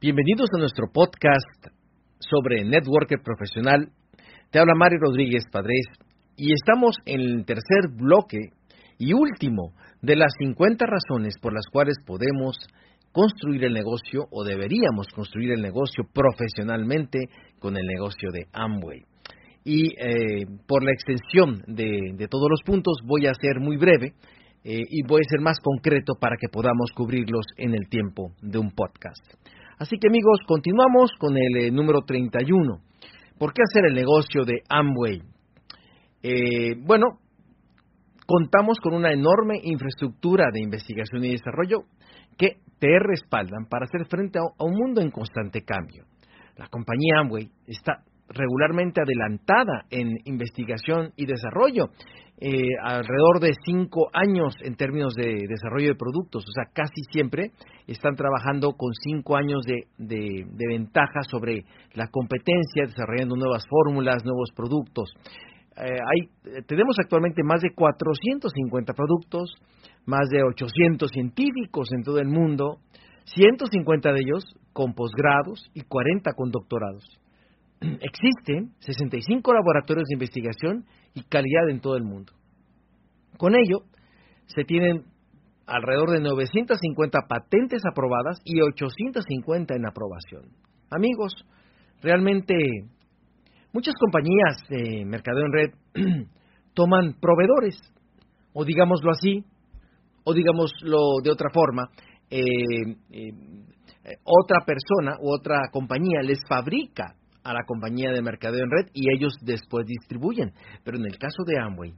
Bienvenidos a nuestro podcast sobre Networker Profesional. Te habla Mario Rodríguez Padres y estamos en el tercer bloque y último de las 50 razones por las cuales podemos construir el negocio o deberíamos construir el negocio profesionalmente con el negocio de Amway. Y eh, por la extensión de, todos los puntos voy a ser muy breve eh, y voy a ser más concreto para que podamos cubrirlos en el tiempo de un podcast. Así que amigos, continuamos con el eh, número 31. ¿Por qué hacer el negocio de Amway? Eh, bueno, contamos con una enorme infraestructura de investigación y desarrollo que te respaldan para hacer frente a un mundo en constante cambio. La compañía Amway está regularmente adelantada en investigación y desarrollo eh, alrededor de cinco años en términos de desarrollo de productos. O sea, casi siempre están trabajando con cinco años de, ventaja sobre la competencia, desarrollando nuevas fórmulas, nuevos productos. Eh, hay, tenemos actualmente más de 450 productos, más de 800 científicos en todo el mundo, 150 de ellos con posgrados y 40 con doctorados. Existen 65 laboratorios de investigación y calidad en todo el mundo. Con ello, se tienen alrededor de 950 patentes aprobadas y 850 en aprobación. Amigos, realmente muchas compañías de mercadeo en red toman proveedores, o digámoslo así, o digámoslo de otra forma, eh, eh, otra persona u otra compañía les fabrica a la compañía de mercadeo en red y ellos después distribuyen. Pero en el caso de Amway,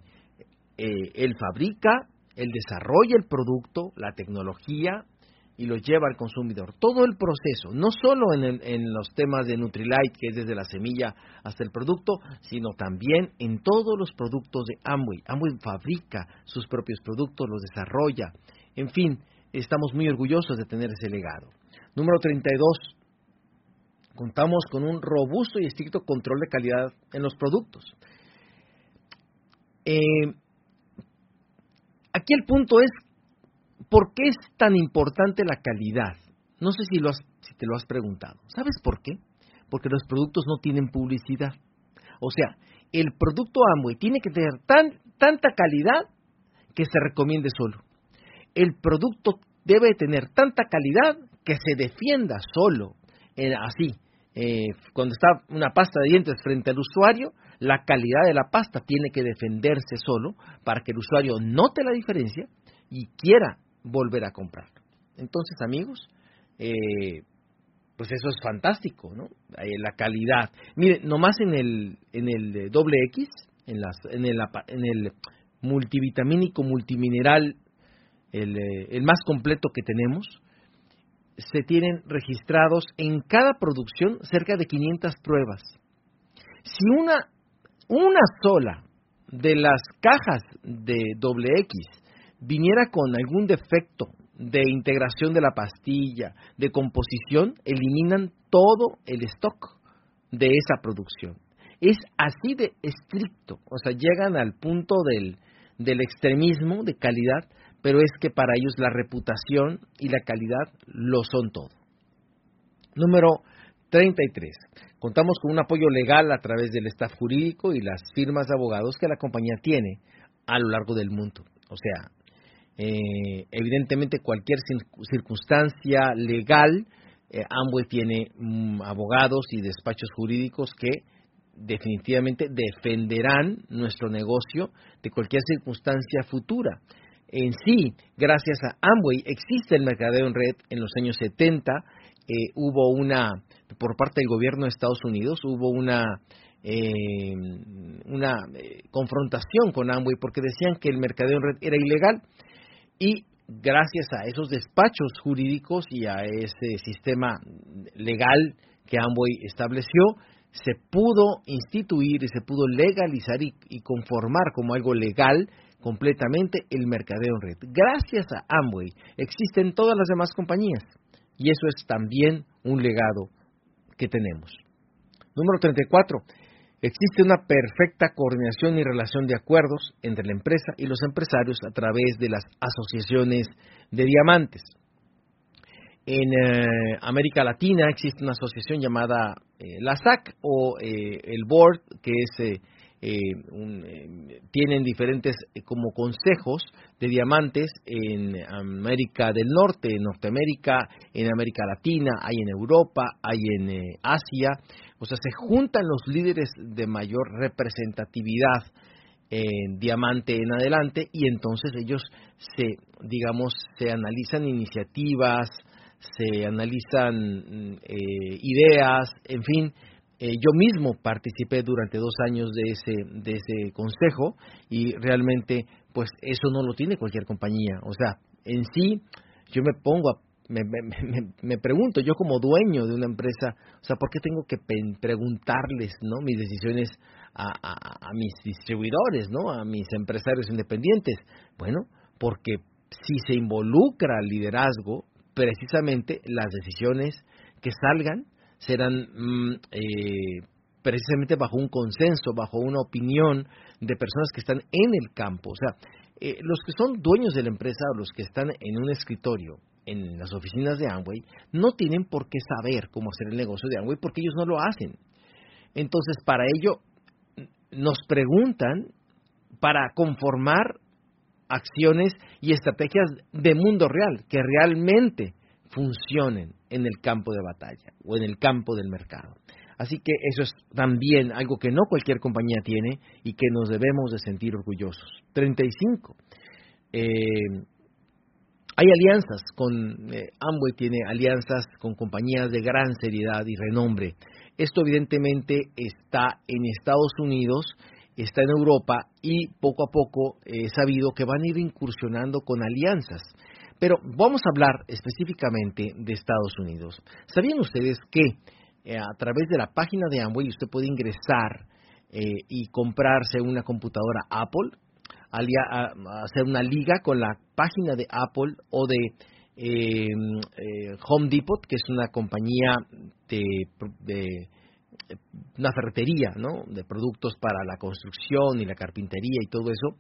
eh, él fabrica, él desarrolla el producto, la tecnología y lo lleva al consumidor. Todo el proceso, no solo en, en los temas de Nutrilite, que es desde la semilla hasta el producto, sino también en todos los productos de Amway. Amway fabrica sus propios productos, los desarrolla. En fin, estamos muy orgullosos de tener ese legado. Número 32 contamos con un robusto y estricto control de calidad en los productos. Eh, aquí el punto es, ¿por qué es tan importante la calidad? No sé si, lo si te lo has preguntado. ¿Sabes por qué? Porque los productos no tienen publicidad. O sea, el producto Amway tiene que tener tan, tanta calidad que se recomiende solo. El producto debe tener tanta calidad que se defienda solo, así, eh, cuando está una pasta de dientes frente al usuario, la calidad de la pasta tiene que defenderse solo para que el usuario note la diferencia y quiera volver a comprarlo. Entonces, amigos, eh, pues eso es fantástico, ¿no? Eh, la calidad. Mire, nomás en el, en el doble X, en, las, en, el, en el multivitamínico multimineral, el, el más completo que tenemos, se tienen registrados en cada producción cerca de 500 pruebas. Si una, una sola de las cajas de X viniera con algún defecto de integración de la pastilla, de composición, eliminan todo el stock de esa producción. Es así de estricto, o sea, llegan al punto del, del extremismo de calidad pero es que para ellos la reputación y la calidad lo son todo. Número 33. Contamos con un apoyo legal a través del staff jurídico y las firmas de abogados que la compañía tiene a lo largo del mundo. O sea, eh, evidentemente cualquier circunstancia legal, eh, Amway tiene mm, abogados y despachos jurídicos que definitivamente defenderán nuestro negocio de cualquier circunstancia futura en sí, gracias a Amway, existe el mercadeo en red en los años 70. Eh, hubo una, por parte del gobierno de Estados Unidos, hubo una, eh, una eh, confrontación con Amway porque decían que el mercadeo en red era ilegal. Y gracias a esos despachos jurídicos y a ese sistema legal que Amway estableció, se pudo instituir y se pudo legalizar y conformar como algo legal completamente el mercadeo en red. Gracias a Amway existen todas las demás compañías y eso es también un legado que tenemos. Número 34. Existe una perfecta coordinación y relación de acuerdos entre la empresa y los empresarios a través de las asociaciones de diamantes. En eh, América Latina existe una asociación llamada eh, la SAC o eh, el Board, que es tienen diferentes como consejos de diamantes en América del Norte, en Norteamérica, en América Latina, hay en Europa, hay en Asia. O sea, se juntan los líderes de mayor representatividad en diamante en adelante y entonces ellos se, digamos, se analizan iniciativas, se analizan eh, ideas, en fin. Eh, yo mismo participé durante dos años de ese, de ese consejo y realmente, pues eso no lo tiene cualquier compañía. O sea, en sí, yo me pongo a me, me, me, pregunto, yo como dueño de una empresa, o sea, ¿por qué tengo que preguntarles, ¿no? Mis decisiones a, a, mis distribuidores, ¿no? A mis empresarios independientes. Bueno, porque si se involucra el liderazgo, precisamente las decisiones que salgan serán mm, eh, precisamente bajo un consenso, bajo una opinión de personas que están en el campo. O sea, eh, los que son dueños de la empresa o los que están en un escritorio, en las oficinas de Amway, no tienen por qué saber cómo hacer el negocio de Amway porque ellos no lo hacen. Entonces, para ello, nos preguntan para conformar acciones y estrategias de mundo real que realmente funcionen en el campo de batalla o en el campo del mercado. Así que eso es también algo que no cualquier compañía tiene y que nos debemos de sentir orgullosos. 35. Eh, hay alianzas con eh, Amway tiene alianzas con compañías de gran seriedad y renombre. Esto evidentemente está en Estados Unidos está en Europa y poco a poco he sabido que van a ir incursionando con alianzas. Pero vamos a hablar específicamente de Estados Unidos. ¿Sabían ustedes que eh, a través de la página de Amway usted puede ingresar eh, y comprarse una computadora Apple, hacer una liga con la página de Apple o de eh, Home Depot, que es una compañía de una ferretería, ¿no? De productos para la construcción y la carpintería y todo eso.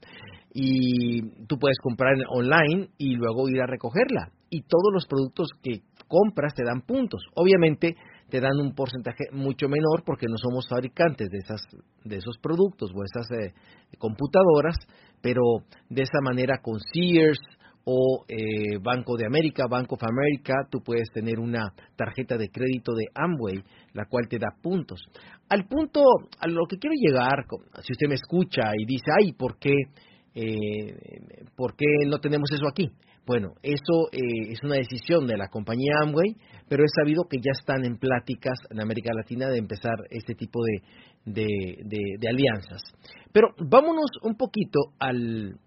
Y tú puedes comprar online y luego ir a recogerla. Y todos los productos que compras te dan puntos. Obviamente te dan un porcentaje mucho menor porque no somos fabricantes de esas de esos productos o esas eh, computadoras, pero de esa manera con Sears, o eh, Banco de América, Bank of America, tú puedes tener una tarjeta de crédito de Amway, la cual te da puntos. Al punto, a lo que quiero llegar, si usted me escucha y dice, ay, ¿por qué, eh, ¿por qué no tenemos eso aquí? Bueno, eso eh, es una decisión de la compañía Amway, pero he sabido que ya están en pláticas en América Latina de empezar este tipo de, de alianzas. Pero vámonos un poquito al,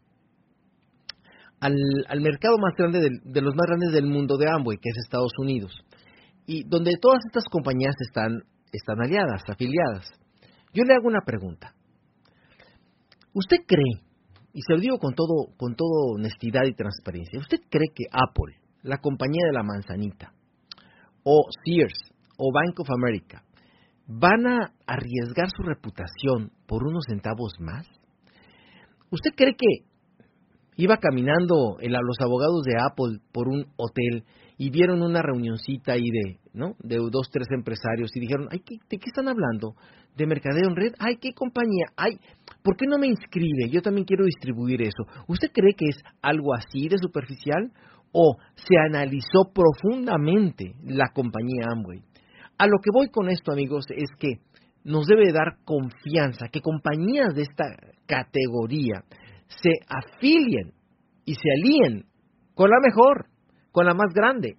al, mercado más grande de los más grandes del mundo de Amway, que es Estados Unidos, y donde todas estas compañías están, están aliadas, afiliadas. Yo le hago una pregunta. ¿Usted cree, y se lo digo con todo, con toda honestidad y transparencia, ¿usted cree que Apple, la compañía de la manzanita, o Sears, o Bank of America, van a arriesgar su reputación por unos centavos más? ¿Usted cree que Iba caminando a los abogados de Apple por un hotel y vieron una reunioncita ahí de, ¿no? De dos, tres empresarios y dijeron, ay, ¿de qué están hablando? ¿De mercadeo en red? Ay, ¿qué compañía? Ay, ¿por qué no me inscribe? Yo también quiero distribuir eso. ¿Usted cree que es algo así de superficial? ¿O se analizó profundamente la compañía Amway? A lo que voy con esto, amigos, es que nos debe dar confianza que compañías de esta categoría se afilien y se alíen con la mejor, con la más grande.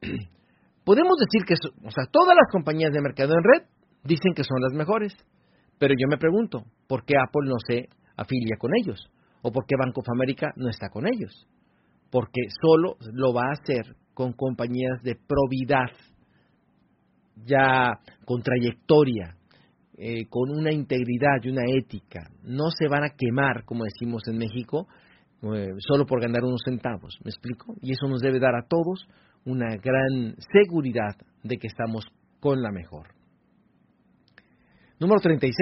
Podemos decir que, o sea, todas las compañías de mercado en red dicen que son las mejores, pero yo me pregunto, ¿por qué Apple no se afilia con ellos? ¿O por qué Bank of America no está con ellos? Porque solo lo va a hacer con compañías de probidad, ya con trayectoria, eh, con una integridad y una ética. No se van a quemar, como decimos en México, eh, solo por ganar unos centavos. ¿Me explico? Y eso nos debe dar a todos una gran seguridad de que estamos con la mejor. Número 36.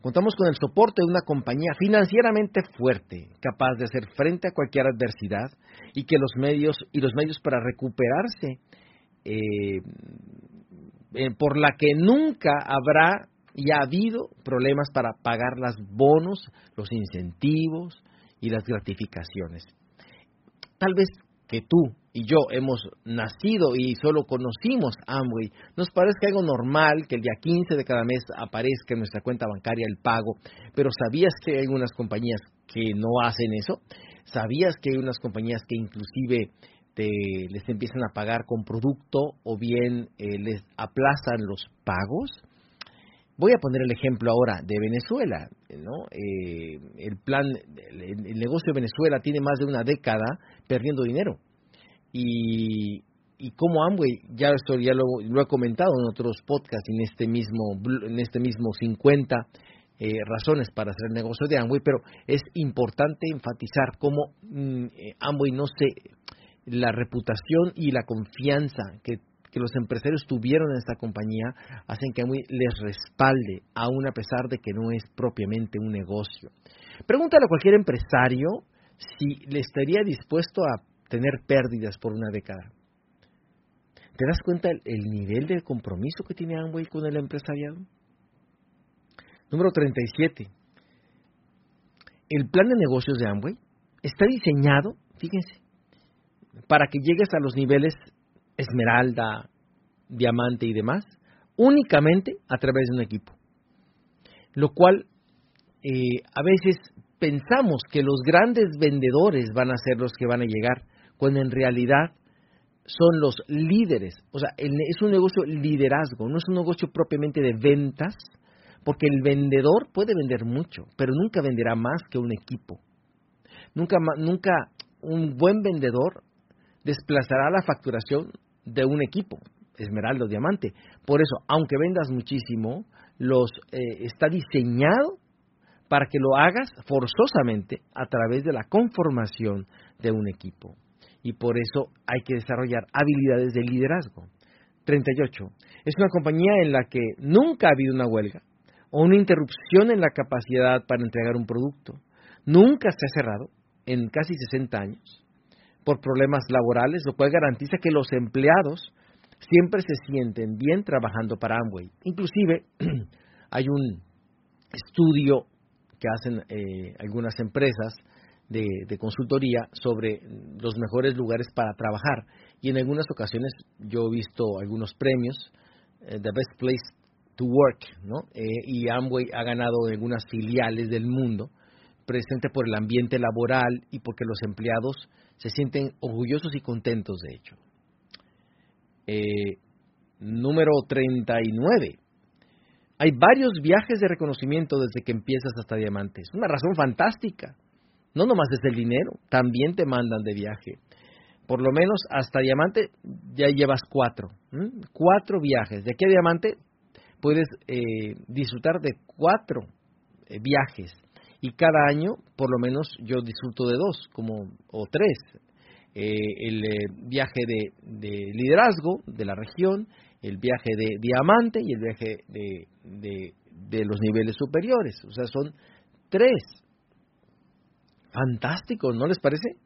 Contamos con el soporte de una compañía financieramente fuerte, capaz de hacer frente a cualquier adversidad y que los medios y los medios para recuperarse, eh, por la que nunca habrá y ha habido problemas para pagar los bonos, los incentivos y las gratificaciones. Tal vez que tú y yo hemos nacido y solo conocimos Amway, nos parece algo normal que el día 15 de cada mes aparezca en nuestra cuenta bancaria el pago, pero ¿sabías que hay algunas compañías que no hacen eso? ¿Sabías que hay unas compañías que inclusive te, les empiezan a pagar con producto o bien eh, les aplazan los pagos? Voy a poner el ejemplo ahora de Venezuela, ¿no? Eh, el plan, el, negocio de Venezuela tiene más de una década perdiendo dinero y, y como Amway, ya esto ya lo, he comentado en otros podcasts, en este mismo, en este mismo 50 eh, razones para hacer el negocio de Amway, pero es importante enfatizar cómo mm, eh, Amway no se, la reputación y la confianza que que los empresarios tuvieron en esta compañía hacen que les respalde, aún a pesar de que no es propiamente un negocio. Pregúntale a cualquier empresario si le estaría dispuesto a tener pérdidas por una década. ¿Te das cuenta el, nivel de compromiso que tiene Amway con el empresariado? Número 37. El plan de negocios de Amway está diseñado, fíjense, para que llegues a los niveles esmeralda, diamante y demás, únicamente a través de un equipo. Lo cual eh, a veces pensamos que los grandes vendedores van a ser los que van a llegar, cuando en realidad son los líderes. O sea, es un negocio liderazgo, no es un negocio propiamente de ventas, porque el vendedor puede vender mucho, pero nunca venderá más que un equipo. Nunca, nunca un buen vendedor desplazará la facturación de un equipo, esmeralda o diamante. Por eso, aunque vendas muchísimo, los eh, está diseñado para que lo hagas forzosamente a través de la conformación de un equipo. Y por eso hay que desarrollar habilidades de liderazgo. 38. Es una compañía en la que nunca ha habido una huelga o una interrupción en la capacidad para entregar un producto. Nunca se ha cerrado en casi 60 años por problemas laborales, lo cual garantiza que los empleados siempre se sienten bien trabajando para Amway. Inclusive hay un estudio que hacen eh, algunas empresas de, consultoría sobre los mejores lugares para trabajar y en algunas ocasiones yo he visto algunos premios, eh, The Best Place to Work, ¿no? Eh, y Amway ha ganado en algunas filiales del mundo presente por el ambiente laboral y porque los empleados se sienten orgullosos y contentos de hecho. Eh, número 39. Hay varios viajes de reconocimiento desde que empiezas hasta diamantes. Una razón fantástica. No nomás es el dinero, también te mandan de viaje. Por lo menos hasta diamante ya llevas cuatro. Cuatro viajes. De aquí a diamante puedes eh, disfrutar de cuatro eh, viajes y cada año por lo menos yo disfruto de dos como o tres. Eh, el eh, viaje de, de, liderazgo de la región el viaje de diamante y el viaje de, de, de los niveles superiores. O sea son tres. Fantástico ¿no les parece?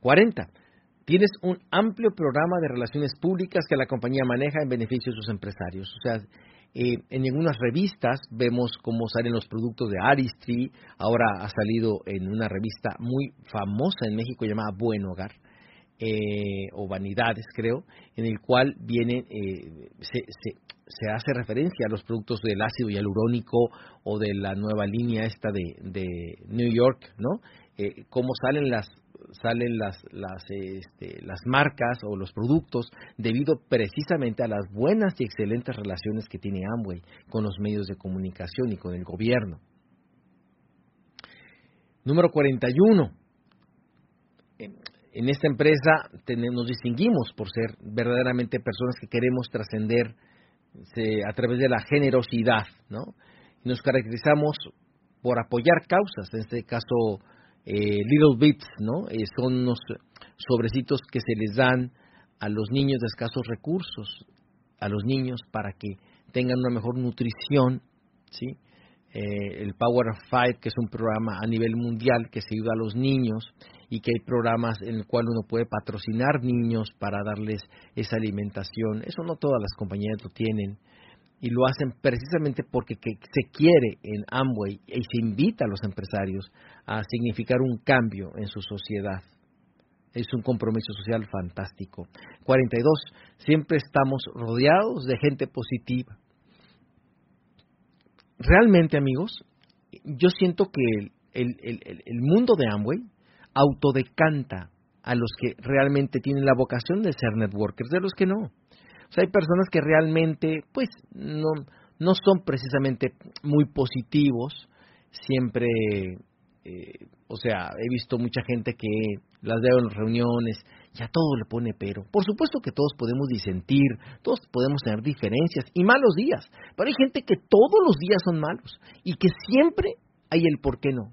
40 tienes un amplio programa de relaciones públicas que la compañía maneja en beneficio de sus empresarios. O sea eh, en algunas revistas vemos cómo salen los productos de Aristry, ahora ha salido en una revista muy famosa en México llamada Buen Hogar, eh, o Vanidades creo, en el cual viene, eh, se, se, hace referencia a los productos del ácido hialurónico o de la nueva línea esta de New York, ¿no? Cómo salen las salen las, las, este, las marcas o los productos debido precisamente a las buenas y excelentes relaciones que tiene Amway con los medios de comunicación y con el gobierno. Número 41. En esta empresa nos distinguimos por ser verdaderamente personas que queremos trascender a través de la generosidad, ¿no? Nos caracterizamos por apoyar causas, en este caso eh, little Bits, ¿no? Eh, son unos sobrecitos que se les dan a los niños de escasos recursos, a los niños para que tengan una mejor nutrición ¿sí? Eh, el Power Five, que es un programa a nivel mundial que se ayuda a los niños y que hay programas en el cual uno puede patrocinar niños para darles esa alimentación. Eso no todas las compañías lo tienen y lo hacen precisamente porque se quiere en Amway y se invita a los empresarios a significar un cambio en su sociedad. Es un compromiso social fantástico. 42. Siempre estamos rodeados de gente positiva. Realmente, amigos, yo siento que el, el mundo de Amway autodecanta a los que realmente tienen la vocación de ser networkers, de los que no. Hay personas que realmente, pues, no, no son precisamente muy positivos, siempre, eh, o sea, he visto mucha gente que las veo en reuniones y a todo le pone pero. Por supuesto que todos podemos disentir, todos podemos tener diferencias y malos días, pero hay gente que todos los días son malos y que siempre hay el por qué no.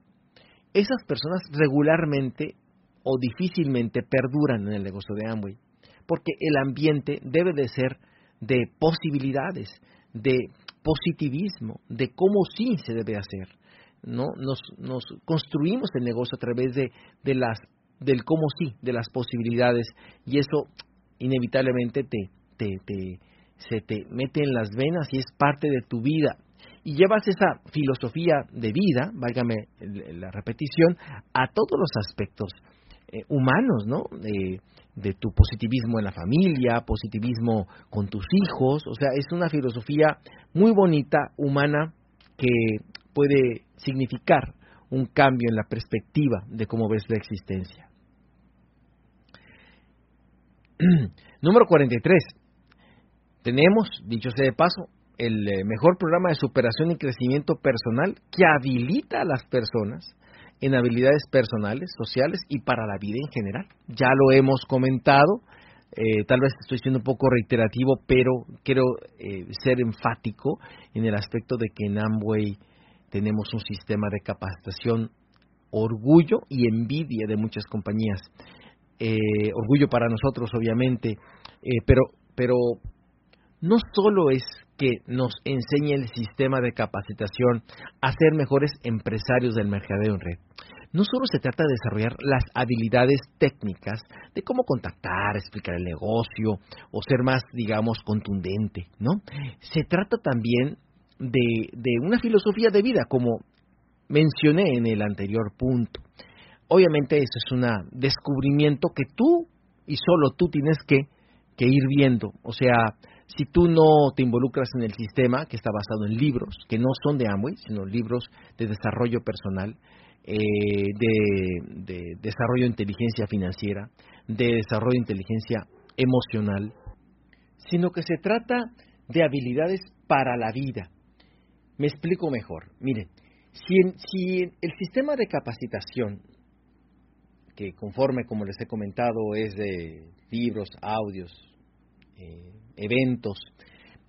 Esas personas regularmente o difícilmente perduran en el negocio de Amway, porque el ambiente debe de ser de posibilidades, de positivismo, de cómo sí se debe hacer. ¿no? Nos, construimos el negocio a través de, del cómo sí, de las posibilidades, y eso inevitablemente te, se te mete en las venas y es parte de tu vida y llevas esa filosofía de vida, válgame la repetición, a todos los aspectos eh, humanos, ¿no? De tu positivismo en la familia, positivismo con tus hijos, o sea, es una filosofía muy bonita, humana, que puede significar un cambio en la perspectiva de cómo ves la existencia. Número 43. Tenemos, dicho sea de paso, el eh, mejor programa de superación y crecimiento personal que habilita a las personas en habilidades personales, sociales y para la vida en general. Ya lo hemos comentado, eh, tal vez estoy siendo un poco reiterativo, pero quiero eh, ser enfático en el aspecto de que en Amway tenemos un sistema de capacitación orgullo y envidia de muchas compañías. orgullo para nosotros, obviamente, pero, pero no solo es que nos enseñe el sistema de capacitación a ser mejores empresarios del mercadeo en red. No solo se trata de desarrollar las habilidades técnicas de cómo contactar, explicar el negocio o ser más, digamos, contundente, ¿no? Se trata también de, una filosofía de vida, como mencioné en el anterior punto. Obviamente eso es un descubrimiento que tú y solo tú tienes que, que ir viendo. O sea, si tú no te involucras en el sistema que está basado en libros, que no son de Amway, sino libros de desarrollo personal, eh, de, desarrollo de inteligencia financiera, de desarrollo de inteligencia emocional, sino que se trata de habilidades para la vida. Me explico mejor. Miren, si, el sistema de capacitación, que conforme, como les he comentado, es de libros, audios, eh, eventos,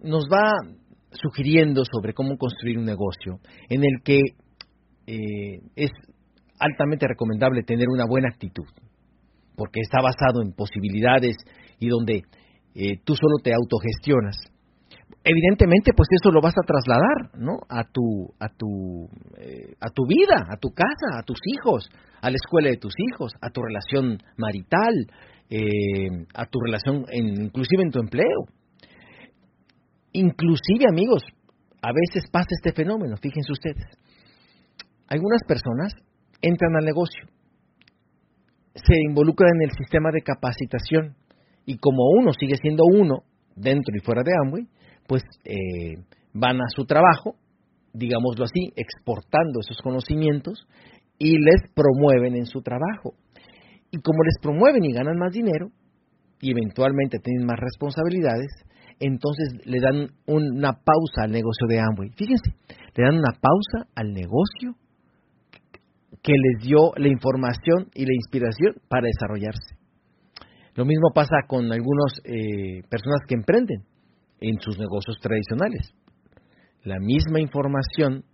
nos va sugiriendo sobre cómo construir un negocio en el que eh, es altamente recomendable tener una buena actitud, porque está basado en posibilidades y donde eh, tú solo te autogestionas. Evidentemente, pues eso lo vas a trasladar, ¿no? A tu, a tu, eh, a tu vida, a tu casa, a tus hijos, a la escuela de tus hijos, a tu relación marital, a tu relación, inclusive en tu empleo. Inclusive, amigos, a veces pasa este fenómeno, fíjense ustedes. Algunas personas entran al negocio, se involucran en el sistema de capacitación y como uno sigue siendo uno dentro y fuera de Amway, pues eh, van a su trabajo, digámoslo así, exportando esos conocimientos y les promueven en su trabajo. Y como les promueven y ganan más dinero y eventualmente tienen más responsabilidades, entonces le dan una pausa al negocio de Amway. Fíjense, le dan una pausa al negocio que les dio la información y la inspiración para desarrollarse. Lo mismo pasa con algunas eh, personas que emprenden en sus negocios tradicionales. La misma información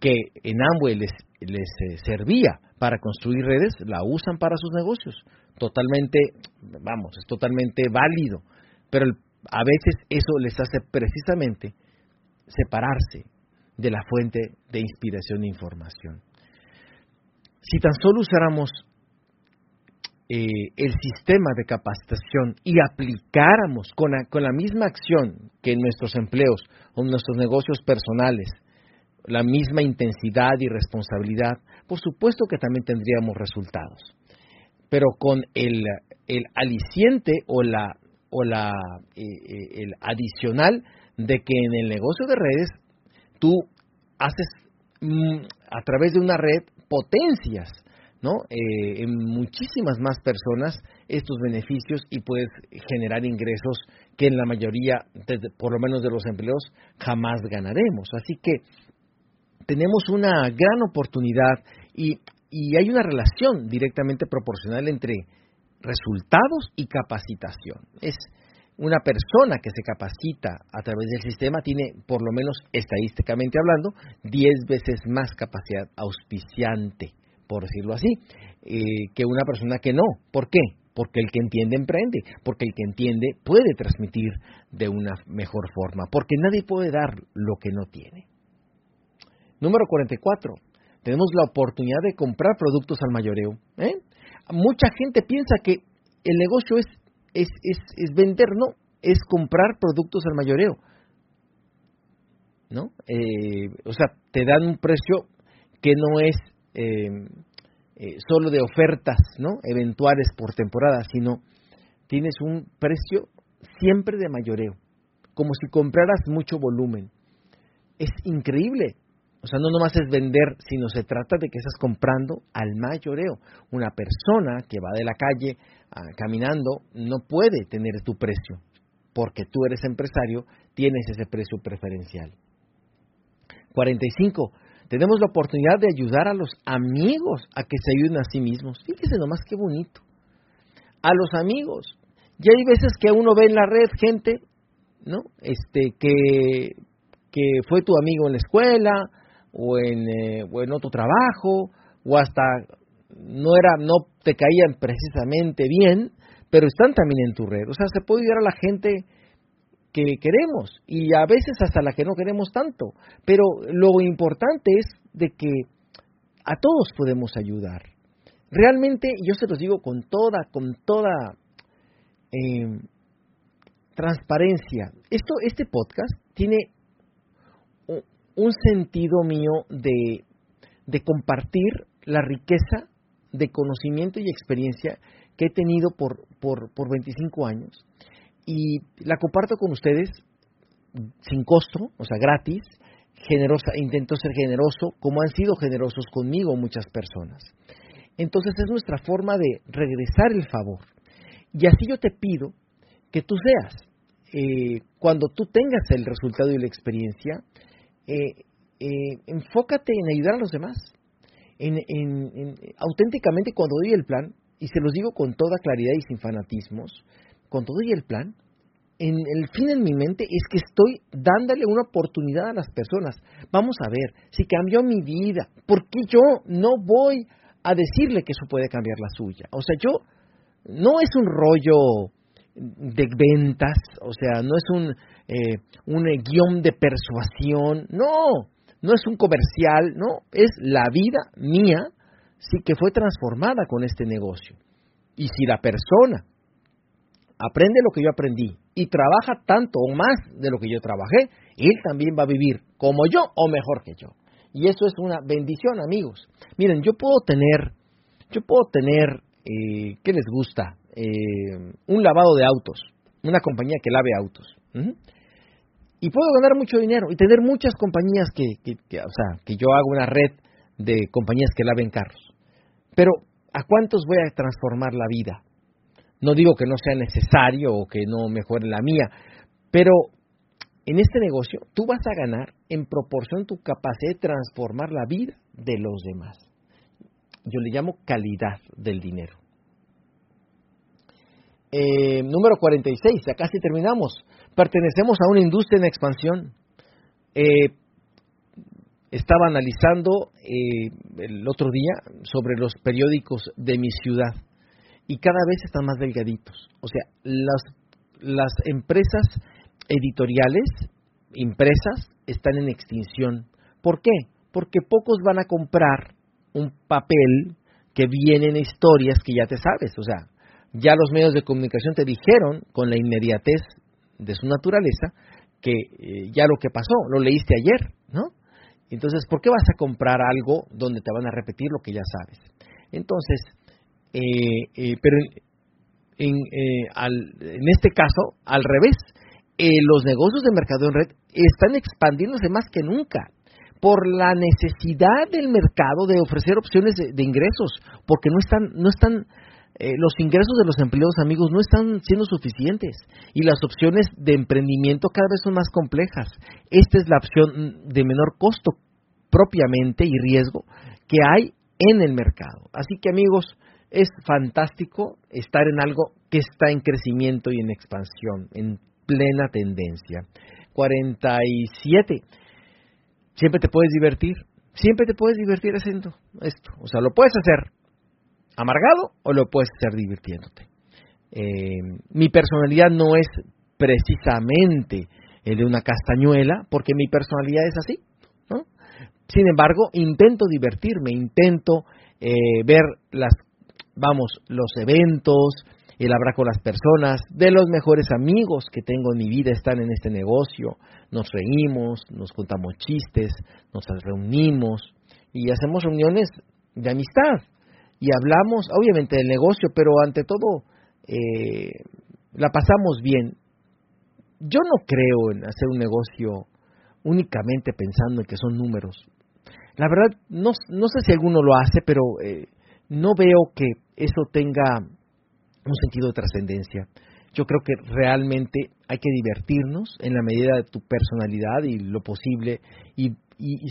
que en Amway les, les eh, servía para construir redes, la usan para sus negocios. Totalmente, vamos, es totalmente válido. Pero a veces eso les hace precisamente separarse de la fuente de inspiración e información. Si tan solo usáramos eh, el sistema de capacitación y aplicáramos con la, misma acción que en nuestros empleos o en nuestros negocios personales, la misma intensidad y responsabilidad, por supuesto que también tendríamos resultados. Pero con el, aliciente o la, o la eh, eh, el adicional de que en el negocio de redes tú haces mm, a través de una red potencias ¿no? Eh, en muchísimas más personas estos beneficios y puedes generar ingresos que en la mayoría, por lo menos de los empleos, jamás ganaremos. Así que tenemos una gran oportunidad y, hay una relación directamente proporcional entre resultados y capacitación. Es una persona que se capacita a través del sistema tiene, por lo menos estadísticamente hablando, 10 veces más capacidad auspiciante por decirlo así, eh, que una persona que no. ¿Por qué? Porque el que entiende emprende, porque el que entiende puede transmitir de una mejor forma, porque nadie puede dar lo que no tiene. Número 44. Tenemos la oportunidad de comprar productos al mayoreo. ¿eh? Mucha gente piensa que el negocio es, es, es, vender, no, es comprar productos al mayoreo. ¿No? Eh, o sea, te dan un precio que no es eh, solo de ofertas ¿no? eventuales por temporada, sino tienes un precio siempre de mayoreo, como si compraras mucho volumen. Es increíble. O sea, no nomás es vender, sino se trata de que estás comprando al mayoreo. Una persona que va de la calle ah, caminando no puede tener tu precio, porque tú eres empresario, tienes ese precio preferencial. 45. Tenemos la oportunidad de ayudar a los amigos a que se ayuden a sí mismos. Fíjese nomás qué bonito. A los amigos. Ya hay veces que uno ve en la red gente, ¿no? Este, que, que fue tu amigo en la escuela o en, eh, o en otro trabajo o hasta no era, no te caían precisamente bien, pero están también en tu red. O sea, se puede ayudar a la gente que queremos y a veces hasta la que no queremos tanto. Pero lo importante es de que a todos podemos ayudar. Realmente, yo se los digo con toda, con toda em, transparencia. Esto, este podcast tiene un sentido mío de, de compartir la riqueza de conocimiento y experiencia que he tenido por, por, por 25 años y la comparto con ustedes sin costo, o sea, gratis, generosa, intento ser generoso, como han sido generosos conmigo muchas personas. Entonces es nuestra forma de regresar el favor. Y así yo te pido que tú seas, eh, cuando tú tengas el resultado y la experiencia, eh, eh, enfócate en ayudar a los demás. En, auténticamente cuando doy el plan, y se los digo con toda claridad y sin fanatismos, con todo y el plan, en el fin en mi mente es que estoy dándole una oportunidad a las personas. Vamos a ver, si cambió mi vida, ¿por qué yo no voy a decirle que eso puede cambiar la suya? O sea, yo no es un rollo de ventas, o sea, no es un, eh, un guion de persuasión, no, no es un comercial, no, es la vida mía, sí que fue transformada con este negocio. Y si la persona aprende lo que yo aprendí y trabaja tanto o más de lo que yo trabajé, él también va a vivir como yo o mejor que yo. Y eso es una bendición, amigos. Miren, yo puedo tener, yo puedo tener, eh, ¿qué les gusta? Eh, un lavado de autos, una compañía que lave autos. Y puedo ganar mucho dinero y tener muchas compañías que, o sea, que yo hago una red de compañías que laven carros. Pero, ¿a cuántos voy a transformar la vida? No digo que no sea necesario o que no mejore la mía, pero en este negocio tú vas a ganar en proporción tu capacidad de transformar la vida de los demás. Yo le llamo calidad del dinero. Eh, número 46, ya casi terminamos. Pertenecemos a una industria en expansión. Eh, estaba analizando eh, el otro día sobre los periódicos de mi ciudad y cada vez están más delgaditos. O sea, las, las empresas editoriales, impresas, están en extinción ¿Por qué? Porque pocos van a comprar un papel que viene en historias que ya te sabes. O sea, ya los medios de comunicación te dijeron con la inmediatez de su naturaleza que eh, ya lo que pasó, lo leíste ayer, ¿no? Entonces, ¿por qué vas a comprar algo donde te van a repetir lo que ya sabes? Entonces, eh, eh, pero en, en, este caso, al revés, los negocios de mercado en red están expandiéndose más que nunca por la necesidad del mercado de ofrecer opciones de, ingresos, porque no están, no están eh, los ingresos de los empleados amigos no están siendo suficientes y las opciones de emprendimiento cada vez son más complejas. Esta es la opción de menor costo propiamente y riesgo que hay en el mercado. Así que amigos, es fantástico estar en algo que está en crecimiento y en expansión, en plena tendencia. 47. Siempre te puedes divertir, siempre te puedes divertir haciendo esto. O sea, lo puedes hacer amargado o lo puedes hacer divirtiéndote. Eh, mi personalidad no es precisamente el de una castañuela, porque mi personalidad es así. Sin embargo, intento divertirme, intento eh, ver las, vamos, los eventos, el hablar con las personas, de los mejores amigos que tengo en mi vida están en este negocio, nos reímos, nos contamos chistes, nos reunimos y hacemos reuniones de amistad y hablamos, obviamente, del negocio, pero ante todo eh, la pasamos bien. Yo no creo en hacer un negocio únicamente pensando en que son números. La verdad, no, no sé si alguno lo hace, pero eh, no veo que eso tenga un sentido de trascendencia. Yo creo que realmente hay que divertirnos en la medida de tu personalidad y lo posible y,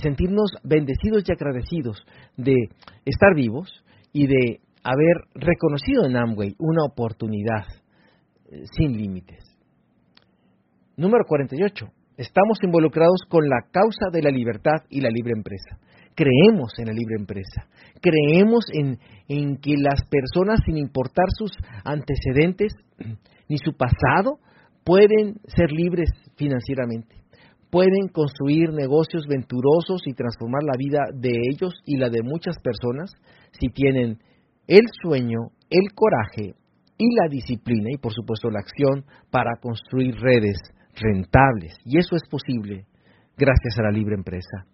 sentirnos bendecidos y agradecidos de estar vivos y de haber reconocido en Amway una oportunidad eh, sin límites. Número 48. Estamos involucrados con la causa de la libertad y la libre empresa creemos en la libre empresa, creemos en, en que las personas, sin importar sus antecedentes ni su pasado, pueden ser libres financieramente, pueden construir negocios venturosos y transformar la vida de ellos y la de muchas personas si tienen el sueño, el coraje y la disciplina y por supuesto la acción para construir redes rentables. Y eso es posible gracias a la libre empresa.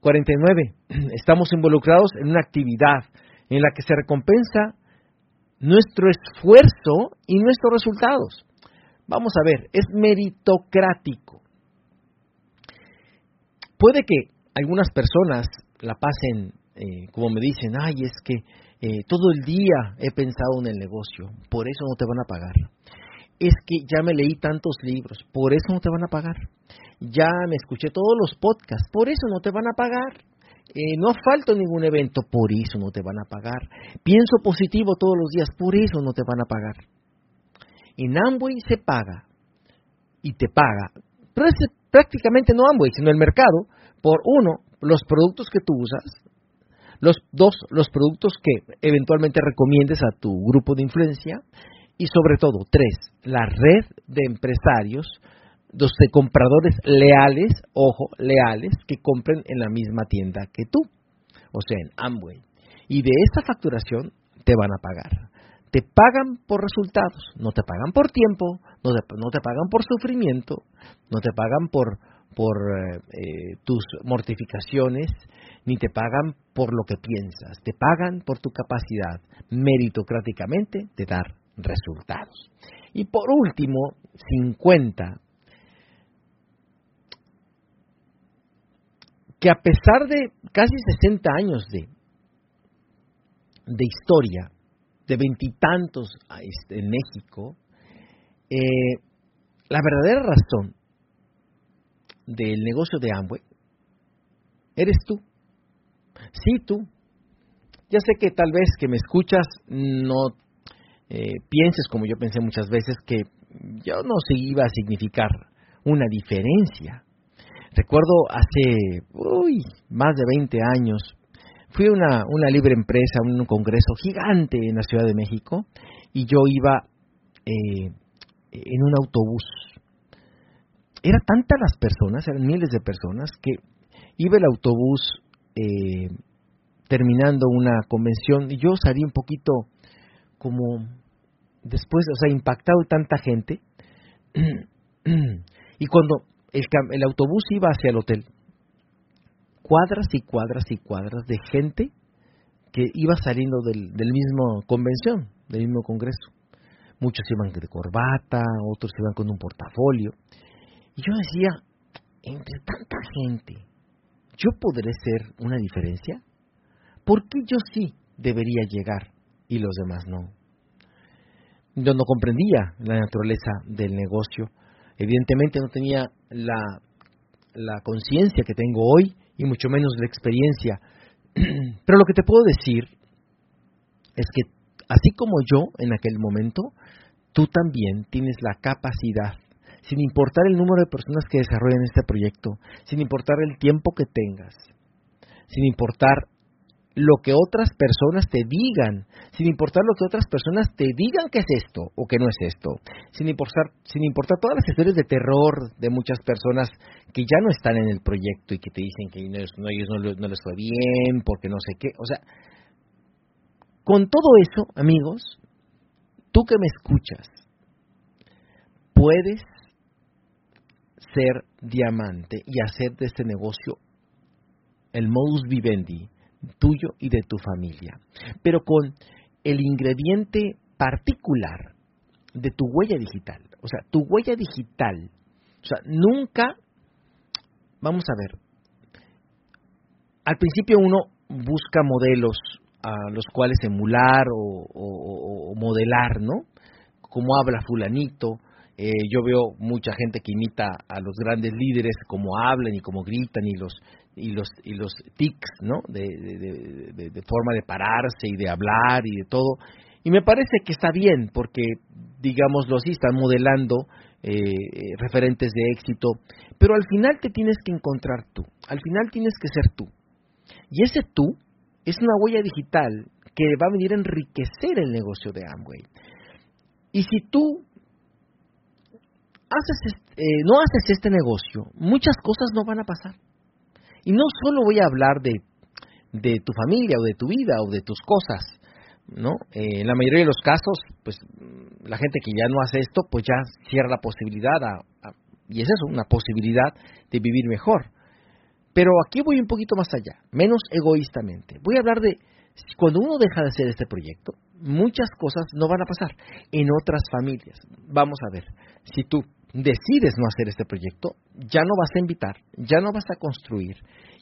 49. Estamos involucrados en una actividad en la que se recompensa nuestro esfuerzo y nuestros resultados. Vamos a ver, es meritocrático. Puede que algunas personas la pasen, eh, como me dicen, ay, es que eh, todo el día he pensado en el negocio, por eso no te van a pagar. Es que ya me leí tantos libros, por eso no te van a pagar ya me escuché todos los podcasts, por eso no te van a pagar. Eh, no falta ningún evento, por eso no te van a pagar. Pienso positivo todos los días, por eso no te van a pagar. En Amway se paga y te paga, pero es prácticamente no Amway, sino el mercado, por uno, los productos que tú usas, los dos, los productos que eventualmente recomiendes a tu grupo de influencia, y sobre todo, tres, la red de empresarios los de compradores leales, ojo, leales, que compren en la misma tienda que tú, o sea, en Amway. Y de esta facturación te van a pagar. Te pagan por resultados, no te pagan por tiempo, no te, pagan por sufrimiento, no te pagan por, por eh, eh, tus mortificaciones, ni te pagan por lo que piensas, te pagan por tu capacidad meritocráticamente de dar resultados. Y por último, 50 que a pesar de casi 60 años de, de historia, de veintitantos este, en México, eh, la verdadera razón del negocio de Amway eres tú. Sí, tú. Ya sé que tal vez que me escuchas no eh, pienses como yo pensé muchas veces que yo no se iba a significar una diferencia. Recuerdo hace uy, más de 20 años, fui a una, una libre empresa, un congreso gigante en la Ciudad de México, y yo iba eh, en un autobús. Era tantas las personas, eran miles de personas, que iba el autobús eh, terminando una convención y yo salí un poquito como después, o sea, impactado tanta gente. y cuando el, el autobús iba hacia el hotel, cuadras y cuadras y cuadras de gente que iba saliendo del, mismo convención, del mismo congreso. Muchos iban de corbata, otros iban con un portafolio. Y yo decía, entre tanta gente, ¿yo podré ser una diferencia? ¿Por qué yo sí debería llegar y los demás no? Yo no comprendía la naturaleza del negocio. Evidentemente no tenía la conciencia que tengo hoy y mucho menos la experiencia. Pero lo que te puedo decir es que así como yo en aquel momento, tú también tienes la capacidad, sin importar el número de personas que desarrollan este proyecto, sin importar el tiempo que tengas, sin importar lo que otras personas te digan, sin importar lo que otras personas te digan que es esto o que no es esto, sin importar, sin importar todas las historias de terror de muchas personas que ya no están en el proyecto y que te dicen que ellos no, no les fue bien, porque no sé qué, o sea, con todo eso, amigos, tú que me escuchas, puedes ser diamante y hacer de este negocio el modus vivendi tuyo y de tu familia, pero con el ingrediente particular de tu huella digital. O sea, tu huella digital, o sea, nunca, vamos a ver, al principio uno busca modelos a los cuales emular o, modelar, ¿no? Como habla fulanito, eh, yo veo mucha gente que imita a los grandes líderes, como hablan y como gritan y los y los y los tics, ¿no? De, forma de pararse y de hablar y de todo. Y me parece que está bien porque, digámoslo así, están modelando eh, eh, referentes de éxito, pero al final te tienes que encontrar tú, al final tienes que ser tú. Y ese tú es una huella digital que va a venir a enriquecer el negocio de Amway. Y si tú haces eh, no haces este negocio, muchas cosas no van a pasar. Y no solo voy a hablar de, de tu familia o de tu vida o de tus cosas, ¿no? Eh, en la mayoría de los casos, pues la gente que ya no hace esto, pues ya cierra la posibilidad, y es eso, una posibilidad de vivir mejor. Pero aquí voy un poquito más allá, menos egoístamente. Voy a hablar de cuando uno deja de hacer este proyecto, muchas cosas no van a pasar en otras familias. Vamos a ver, si tú decides no hacer este proyecto, ya no vas a invitar, ya no vas a construir.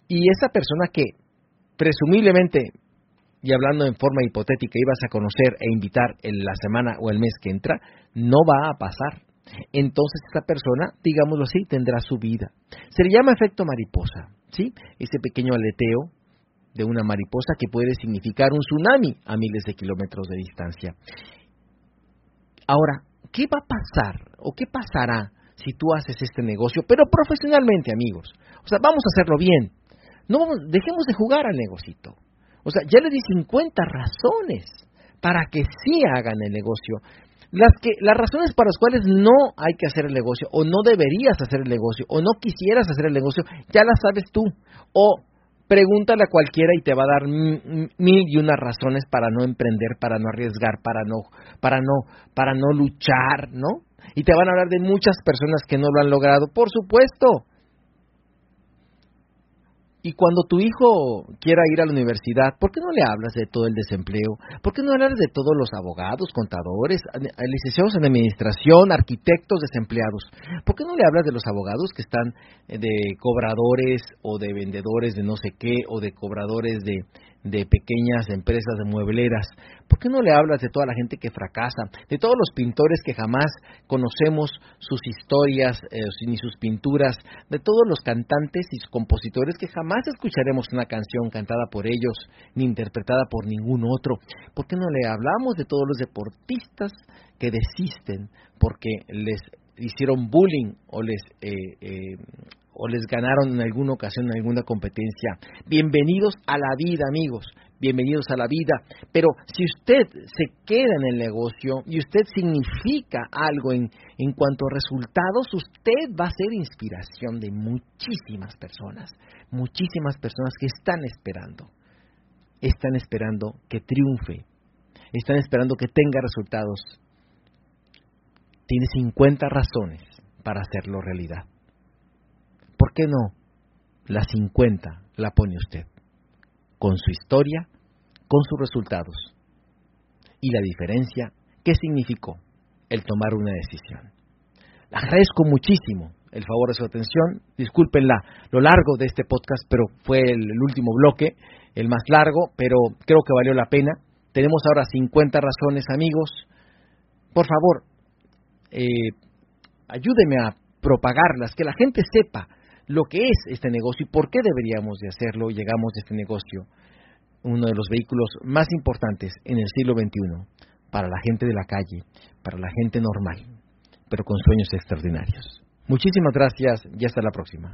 Y esa persona que presumiblemente, y hablando en forma hipotética, ibas a conocer e invitar en la semana o el mes que entra, no va a pasar. Entonces esa persona, digámoslo así, tendrá su vida. Se le llama efecto mariposa, ¿sí? Ese pequeño aleteo de una mariposa que puede significar un tsunami a miles de kilómetros de distancia. Ahora, ¿qué va a pasar o qué pasará si tú haces este negocio, pero profesionalmente, amigos? O sea, vamos a hacerlo bien. No dejemos de jugar al negocito. O sea, ya le di 50 razones para que sí hagan el negocio. Las, que, las razones para las cuales no hay que hacer el negocio, o no deberías hacer el negocio, o no quisieras hacer el negocio, ya las sabes tú. O pregúntale a cualquiera y te va a dar mil y unas razones para no emprender, para no arriesgar, para no, para no, para no luchar, ¿no? Y te van a hablar de muchas personas que no lo han logrado, por supuesto. Y cuando tu hijo quiera ir a la universidad, ¿por qué no le hablas de todo el desempleo? ¿Por qué no hablas de todos los abogados, contadores, licenciados en administración, arquitectos desempleados? ¿Por qué no le hablas de los abogados que están eh, de cobradores o de vendedores de no sé qué o de cobradores de, de pequeñas empresas muebleras? ¿Por qué no le hablas de toda la gente que fracasa, de todos los pintores que jamás conocemos sus historias eh, ni sus pinturas, de todos los cantantes y compositores que jamás escucharemos una canción cantada por ellos ni interpretada por ningún otro? ¿Por qué no le hablamos de todos los deportistas que desisten porque les hicieron bullying o les eh, eh, o les ganaron en alguna ocasión en alguna competencia. Bienvenidos a la vida, amigos. Bienvenidos a la vida. Pero si usted se queda en el negocio y usted significa algo en, en cuanto a resultados, usted va a ser inspiración de muchísimas personas. Muchísimas personas que están esperando. Están esperando que triunfe. Están esperando que tenga resultados. Tiene 50 razones para hacerlo realidad. ¿Por qué no? La 50 la pone usted, con su historia, con sus resultados. Y la diferencia, ¿qué significó el tomar una decisión? Le agradezco muchísimo el favor de su atención. Disculpen lo largo de este podcast, pero fue el, último bloque, el más largo, pero creo que valió la pena. Tenemos ahora 50 razones, amigos. Por favor, eh, ayúdeme a propagarlas, que la gente sepa lo que es este negocio y por qué deberíamos de hacerlo. Llegamos de este negocio, uno de los vehículos más importantes en el siglo XXI, para la gente de la calle, para la gente normal, pero con sueños extraordinarios. Muchísimas gracias y hasta la próxima.